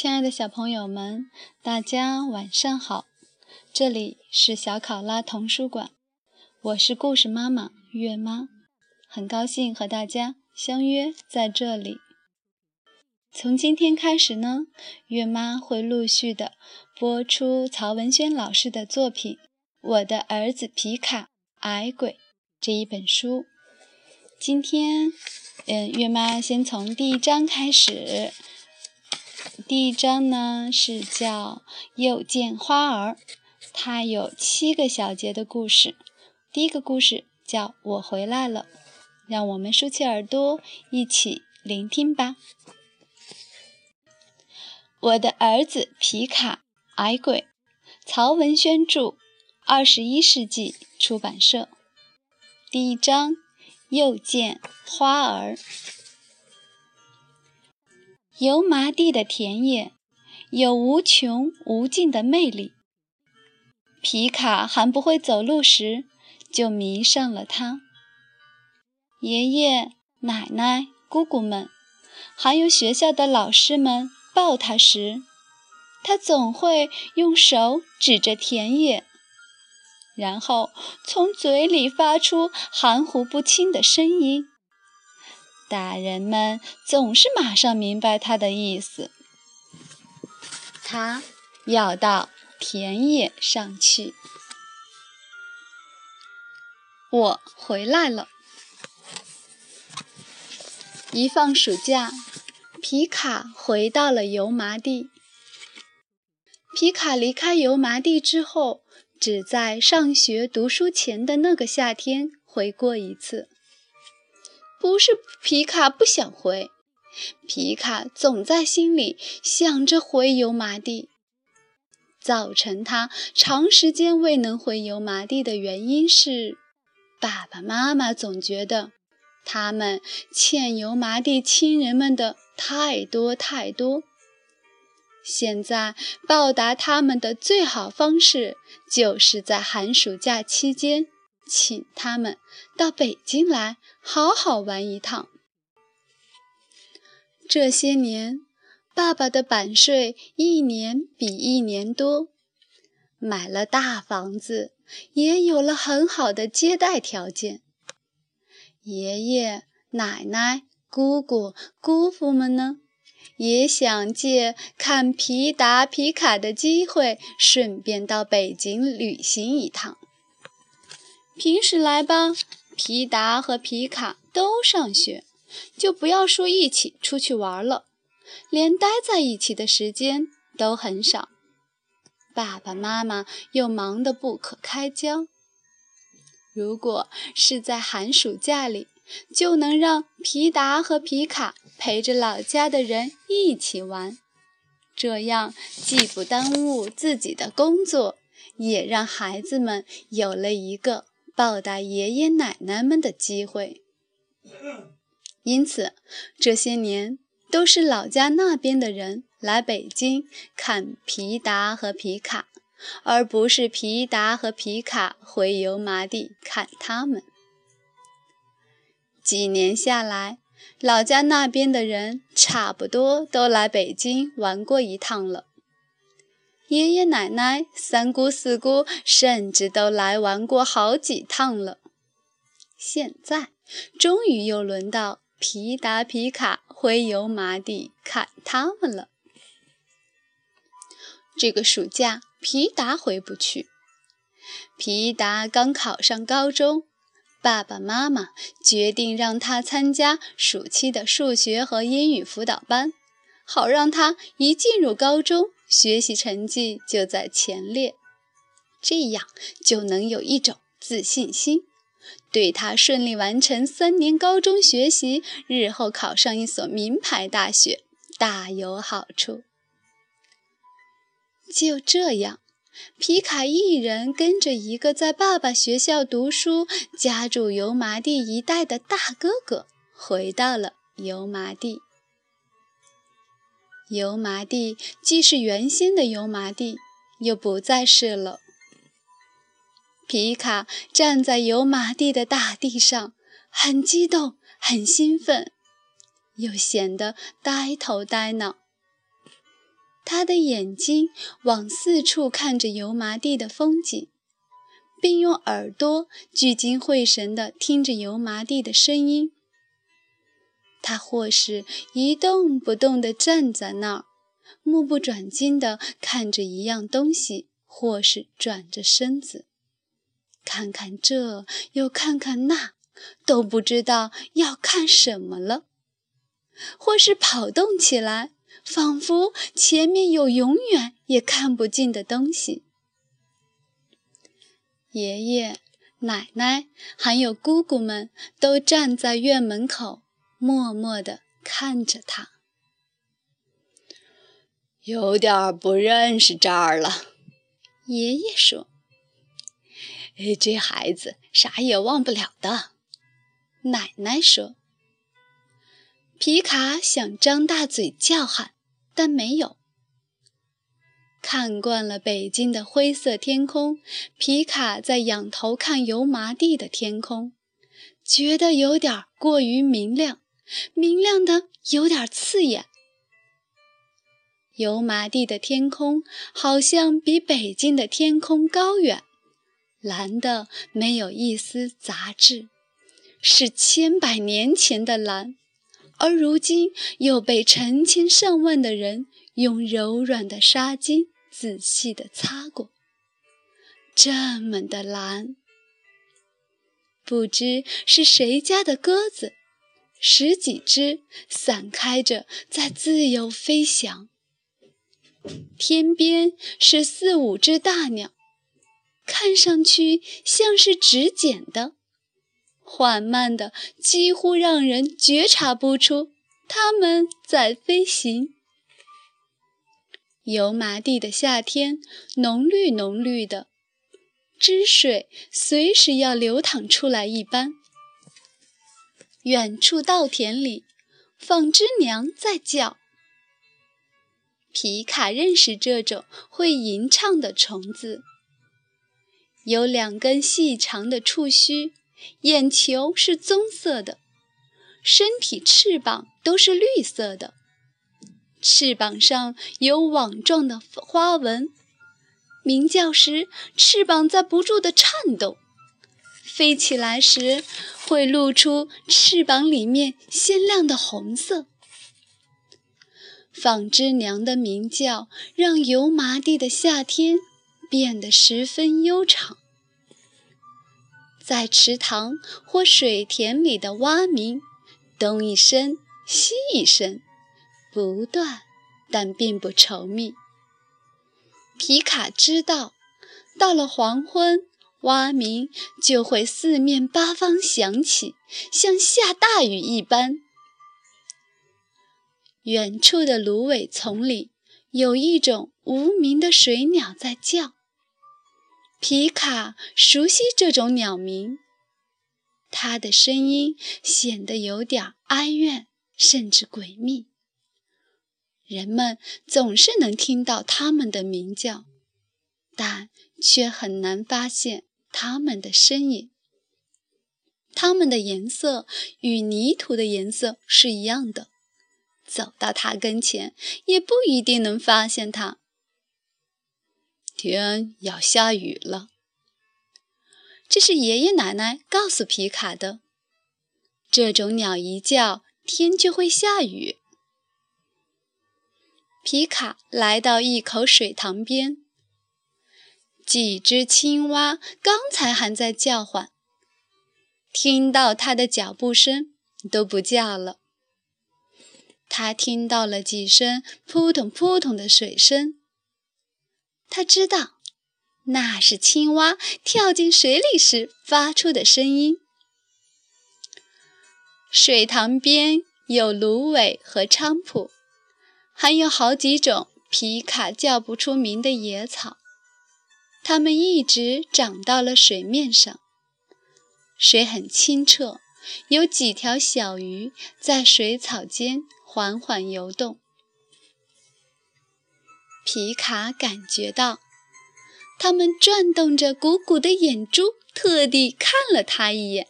亲爱的小朋友们，大家晚上好！这里是小考拉童书馆，我是故事妈妈月妈，很高兴和大家相约在这里。从今天开始呢，月妈会陆续的播出曹文轩老师的作品《我的儿子皮卡矮鬼》这一本书。今天，嗯，月妈先从第一章开始。第一章呢是叫《又见花儿》，它有七个小节的故事。第一个故事叫《我回来了》，让我们竖起耳朵一起聆听吧。我的儿子皮卡矮鬼，曹文轩著，二十一世纪出版社。第一章《又见花儿》。油麻地的田野有无穷无尽的魅力。皮卡还不会走路时，就迷上了它。爷爷、奶奶、姑姑们，还有学校的老师们抱他时，他总会用手指着田野，然后从嘴里发出含糊不清的声音。大人们总是马上明白他的意思。他要到田野上去。我回来了。一放暑假，皮卡回到了油麻地。皮卡离开油麻地之后，只在上学读书前的那个夏天回过一次。不是皮卡不想回，皮卡总在心里想着回油麻地。造成他长时间未能回油麻地的原因是，爸爸妈妈总觉得他们欠油麻地亲人们的太多太多。现在报答他们的最好方式，就是在寒暑假期间。请他们到北京来好好玩一趟。这些年，爸爸的版税一年比一年多，买了大房子，也有了很好的接待条件。爷爷奶奶、姑姑、姑父们呢，也想借看皮达皮卡的机会，顺便到北京旅行一趟。平时来吧，皮达和皮卡都上学，就不要说一起出去玩了，连待在一起的时间都很少。爸爸妈妈又忙得不可开交。如果是在寒暑假里，就能让皮达和皮卡陪着老家的人一起玩，这样既不耽误自己的工作，也让孩子们有了一个。报答爷爷奶奶们的机会，因此这些年都是老家那边的人来北京看皮达和皮卡，而不是皮达和皮卡回油麻地看他们。几年下来，老家那边的人差不多都来北京玩过一趟了。爷爷奶奶、三姑四姑甚至都来玩过好几趟了。现在终于又轮到皮达皮卡回油麻地看他们了。这个暑假，皮达回不去。皮达刚考上高中，爸爸妈妈决定让他参加暑期的数学和英语辅导班，好让他一进入高中。学习成绩就在前列，这样就能有一种自信心，对他顺利完成三年高中学习，日后考上一所名牌大学大有好处。就这样，皮卡一人跟着一个在爸爸学校读书、家住油麻地一带的大哥哥，回到了油麻地。油麻地既是原先的油麻地，又不再是了。皮卡站在油麻地的大地上，很激动，很兴奋，又显得呆头呆脑。他的眼睛往四处看着油麻地的风景，并用耳朵聚精会神地听着油麻地的声音。他或是一动不动地站在那儿，目不转睛地看着一样东西，或是转着身子，看看这又看看那，都不知道要看什么了；或是跑动起来，仿佛前面有永远也看不尽的东西。爷爷、奶奶还有姑姑们都站在院门口。默默地看着他，有点不认识这儿了。爷爷说：“这孩子啥也忘不了的。”奶奶说：“皮卡想张大嘴叫喊，但没有。看惯了北京的灰色天空，皮卡在仰头看油麻地的天空，觉得有点过于明亮。”明亮的有点刺眼，油麻地的天空好像比北京的天空高远，蓝的没有一丝杂质，是千百年前的蓝，而如今又被成千上万的人用柔软的纱巾仔细地擦过，这么的蓝，不知是谁家的鸽子。十几只散开着，在自由飞翔。天边是四五只大鸟，看上去像是纸剪的，缓慢的，几乎让人觉察不出它们在飞行。油麻地的夏天，浓绿浓绿的，汁水随时要流淌出来一般。远处稻田里，纺织娘在叫。皮卡认识这种会吟唱的虫子，有两根细长的触须，眼球是棕色的，身体翅膀都是绿色的，翅膀上有网状的花纹，鸣叫时翅膀在不住地颤动。飞起来时，会露出翅膀里面鲜亮的红色。纺织娘的鸣叫让油麻地的夏天变得十分悠长。在池塘或水田里的蛙鸣，东一声西一声，不断，但并不稠密。皮卡知道，到了黄昏。蛙鸣就会四面八方响起，像下大雨一般。远处的芦苇丛里有一种无名的水鸟在叫。皮卡熟悉这种鸟鸣，它的声音显得有点哀怨，甚至诡秘。人们总是能听到它们的鸣叫，但却很难发现。它们的身影，它们的颜色与泥土的颜色是一样的。走到它跟前，也不一定能发现它。天要下雨了，这是爷爷奶奶告诉皮卡的。这种鸟一叫，天就会下雨。皮卡来到一口水塘边。几只青蛙刚才还在叫唤，听到它的脚步声都不叫了。他听到了几声扑通扑通的水声，他知道那是青蛙跳进水里时发出的声音。水塘边有芦苇和菖蒲，还有好几种皮卡叫不出名的野草。它们一直长到了水面上，水很清澈，有几条小鱼在水草间缓缓游动。皮卡感觉到，它们转动着鼓鼓的眼珠，特地看了他一眼。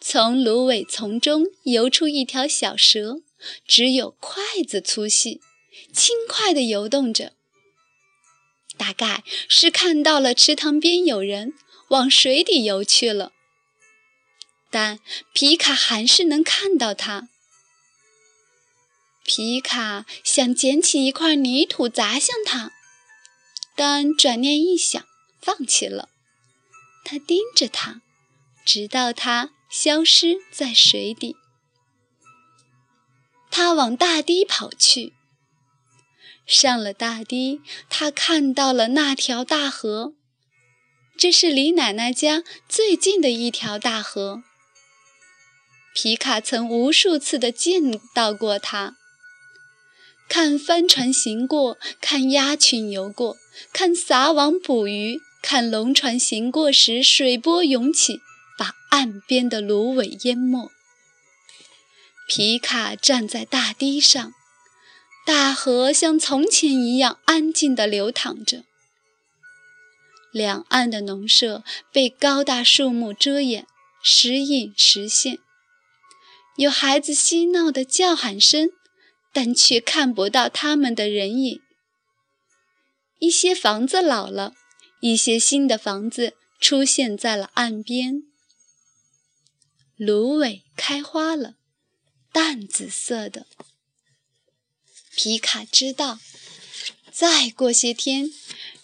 从芦苇丛中游出一条小蛇，只有筷子粗细，轻快地游动着。大概是看到了池塘边有人，往水底游去了。但皮卡还是能看到它。皮卡想捡起一块泥土砸向它，但转念一想，放弃了。他盯着它，直到它消失在水底。他往大堤跑去。上了大堤，他看到了那条大河。这是离奶奶家最近的一条大河。皮卡曾无数次的见到过它。看帆船行过，看鸭群游过，看撒网捕鱼，看龙船行过时水波涌起，把岸边的芦苇淹没。皮卡站在大堤上，大河像从前一样安静地流淌着。两岸的农舍被高大树木遮掩，时隐时现。有孩子嬉闹的叫喊声。但却看不到他们的人影。一些房子老了，一些新的房子出现在了岸边。芦苇开花了，淡紫色的。皮卡知道，再过些天，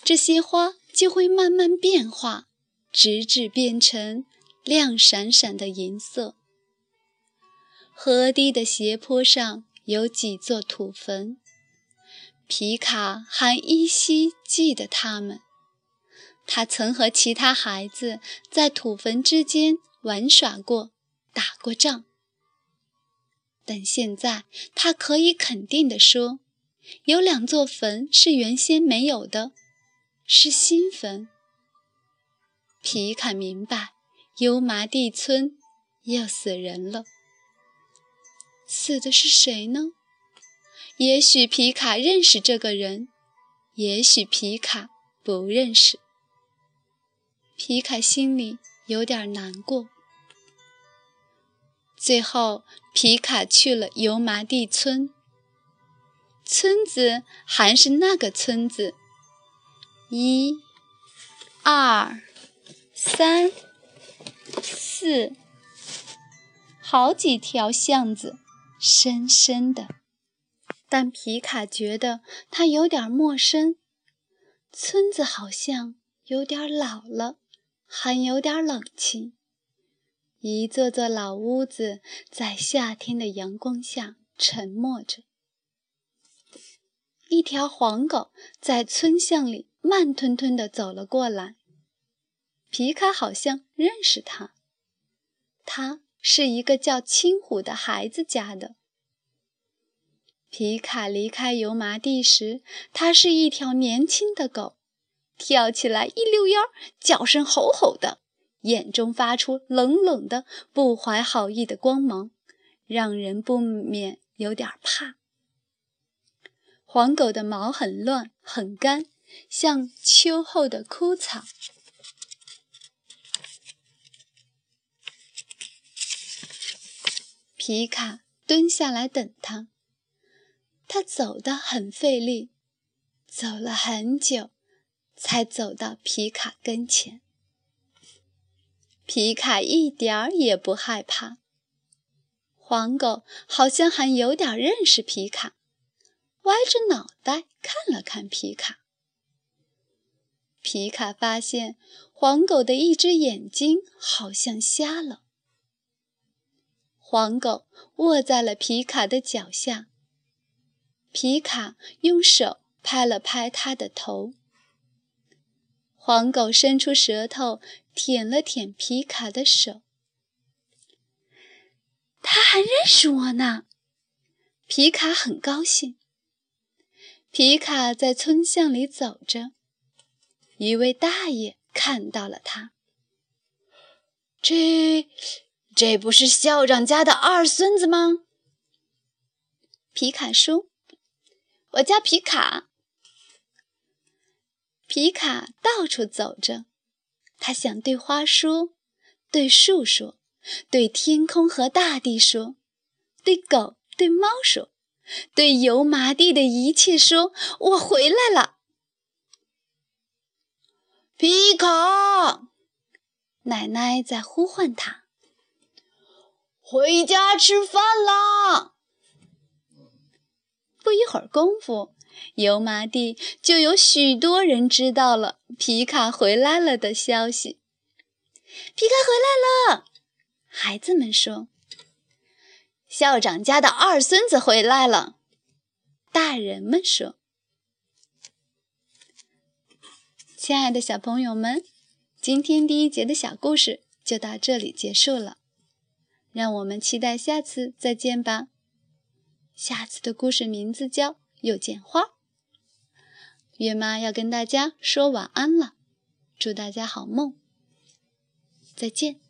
这些花就会慢慢变化，直至变成亮闪闪的银色。河堤的斜坡上。有几座土坟，皮卡还依稀记得他们。他曾和其他孩子在土坟之间玩耍过，打过仗。但现在他可以肯定地说，有两座坟是原先没有的，是新坟。皮卡明白，油麻地村又死人了。死的是谁呢？也许皮卡认识这个人，也许皮卡不认识。皮卡心里有点难过。最后，皮卡去了油麻地村。村子还是那个村子，一、二、三、四，好几条巷子。深深的，但皮卡觉得它有点陌生。村子好像有点老了，还有点冷清。一座座老屋子在夏天的阳光下沉默着。一条黄狗在村巷里慢吞吞地走了过来。皮卡好像认识它，它。是一个叫青虎的孩子家的。皮卡离开油麻地时，它是一条年轻的狗，跳起来一溜烟儿，叫声吼吼的，眼中发出冷冷的、不怀好意的光芒，让人不免有点怕。黄狗的毛很乱，很干，像秋后的枯草。皮卡蹲下来等他，他走得很费力，走了很久，才走到皮卡跟前。皮卡一点儿也不害怕。黄狗好像还有点认识皮卡，歪着脑袋看了看皮卡。皮卡发现黄狗的一只眼睛好像瞎了。黄狗卧在了皮卡的脚下。皮卡用手拍了拍它的头。黄狗伸出舌头舔了舔皮卡的手。它还认识我呢，皮卡很高兴。皮卡在村巷里走着，一位大爷看到了他。这。这不是校长家的二孙子吗？皮卡说：“我叫皮卡。”皮卡到处走着，他想对花说，对树说，对天空和大地说，对狗、对猫说，对油麻地的一切说：“我回来了。”皮卡，奶奶在呼唤他：“回家吃饭啦！”不一会儿功夫，油麻地就有许多人知道了皮卡回来了的消息。皮卡回来了，孩子们说。校长家的二孙子回来了，大人们说。亲爱的小朋友们，今天第一节的小故事就到这里结束了，让我们期待下次再见吧。下次的故事名字叫《又见花》。月妈要跟大家说晚安了，祝大家好梦，再见。